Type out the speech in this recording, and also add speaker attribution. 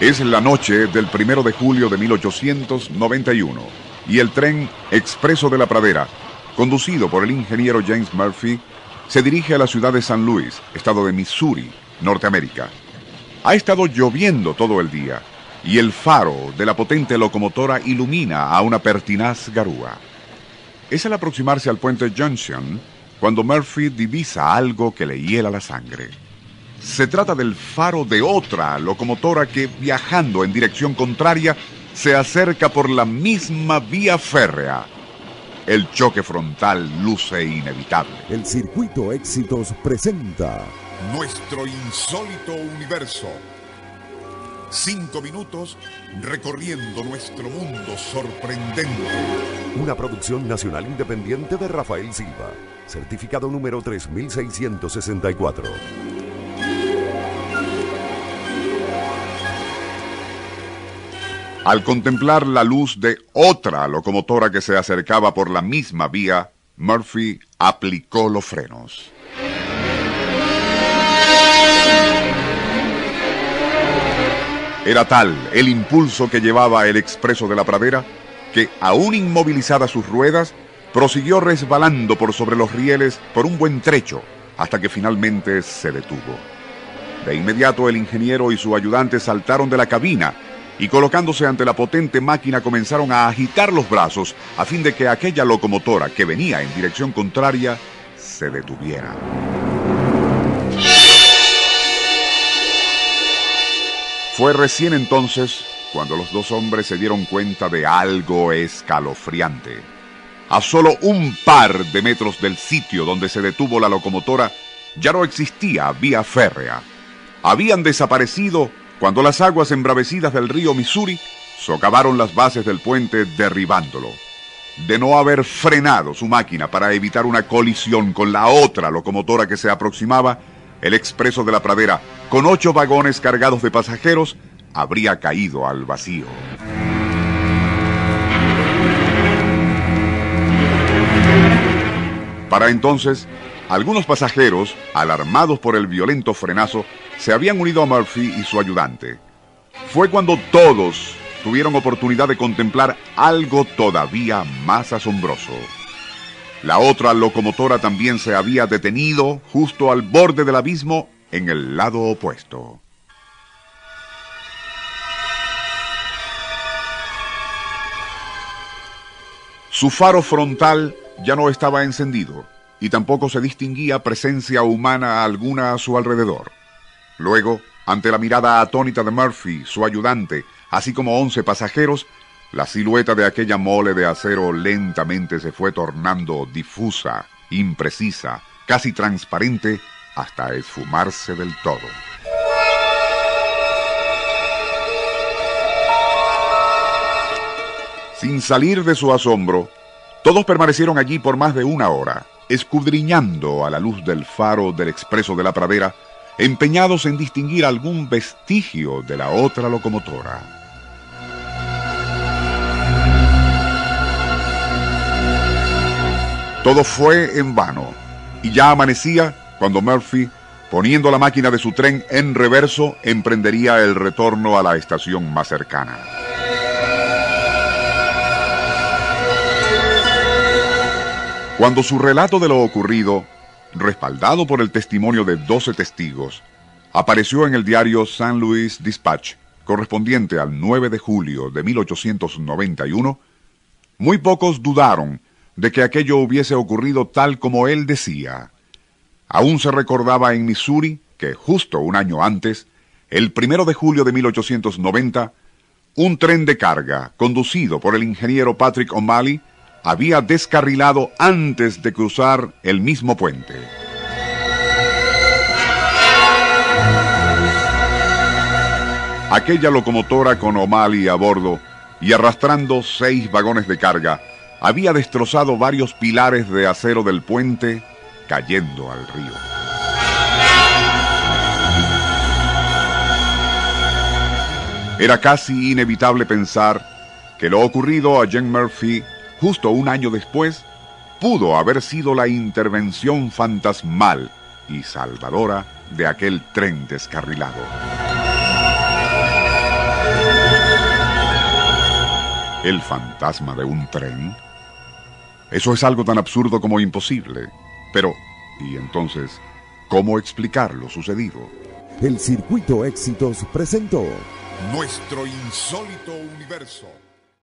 Speaker 1: Es la noche del primero de julio de 1891 y el tren Expreso de la Pradera, conducido por el ingeniero James Murphy, se dirige a la ciudad de San Luis, estado de Missouri, Norteamérica. Ha estado lloviendo todo el día y el faro de la potente locomotora ilumina a una pertinaz garúa. Es al aproximarse al puente Junction cuando Murphy divisa algo que le hiela la sangre. Se trata del faro de otra locomotora que, viajando en dirección contraria, se acerca por la misma vía férrea. El choque frontal luce inevitable.
Speaker 2: El circuito éxitos presenta
Speaker 3: Nuestro insólito universo. Cinco minutos recorriendo nuestro mundo sorprendente.
Speaker 2: una producción nacional independiente de Rafael Silva, certificado número 3664.
Speaker 1: Al contemplar la luz de otra locomotora que se acercaba por la misma vía, Murphy aplicó los frenos. Era tal el impulso que llevaba el expreso de la pradera que, aún inmovilizadas sus ruedas, prosiguió resbalando por sobre los rieles por un buen trecho hasta que finalmente se detuvo. De inmediato el ingeniero y su ayudante saltaron de la cabina y colocándose ante la potente máquina comenzaron a agitar los brazos a fin de que aquella locomotora que venía en dirección contraria se detuviera. Fue recién entonces cuando los dos hombres se dieron cuenta de algo escalofriante. A solo un par de metros del sitio donde se detuvo la locomotora ya no existía vía férrea. Habían desaparecido cuando las aguas embravecidas del río Missouri socavaron las bases del puente derribándolo. De no haber frenado su máquina para evitar una colisión con la otra locomotora que se aproximaba, el expreso de la pradera, con ocho vagones cargados de pasajeros, habría caído al vacío. Para entonces, algunos pasajeros, alarmados por el violento frenazo, se habían unido a Murphy y su ayudante. Fue cuando todos tuvieron oportunidad de contemplar algo todavía más asombroso. La otra locomotora también se había detenido justo al borde del abismo en el lado opuesto. Su faro frontal ya no estaba encendido y tampoco se distinguía presencia humana alguna a su alrededor. Luego, ante la mirada atónita de Murphy, su ayudante, así como once pasajeros, la silueta de aquella mole de acero lentamente se fue tornando difusa, imprecisa, casi transparente, hasta esfumarse del todo. Sin salir de su asombro, todos permanecieron allí por más de una hora, escudriñando a la luz del faro del expreso de la pradera, empeñados en distinguir algún vestigio de la otra locomotora. Todo fue en vano, y ya amanecía cuando Murphy, poniendo la máquina de su tren en reverso, emprendería el retorno a la estación más cercana. Cuando su relato de lo ocurrido, respaldado por el testimonio de 12 testigos, apareció en el diario San Louis Dispatch, correspondiente al 9 de julio de 1891, muy pocos dudaron de que aquello hubiese ocurrido tal como él decía. Aún se recordaba en Missouri que justo un año antes, el primero de julio de 1890, un tren de carga conducido por el ingeniero Patrick O'Malley había descarrilado antes de cruzar el mismo puente. Aquella locomotora con O'Malley a bordo y arrastrando seis vagones de carga había destrozado varios pilares de acero del puente cayendo al río. Era casi inevitable pensar que lo ocurrido a Jen Murphy justo un año después pudo haber sido la intervención fantasmal y salvadora de aquel tren descarrilado. ¿El fantasma de un tren? Eso es algo tan absurdo como imposible. Pero, ¿y entonces cómo explicar lo sucedido?
Speaker 2: El Circuito Éxitos presentó
Speaker 3: Nuestro insólito universo.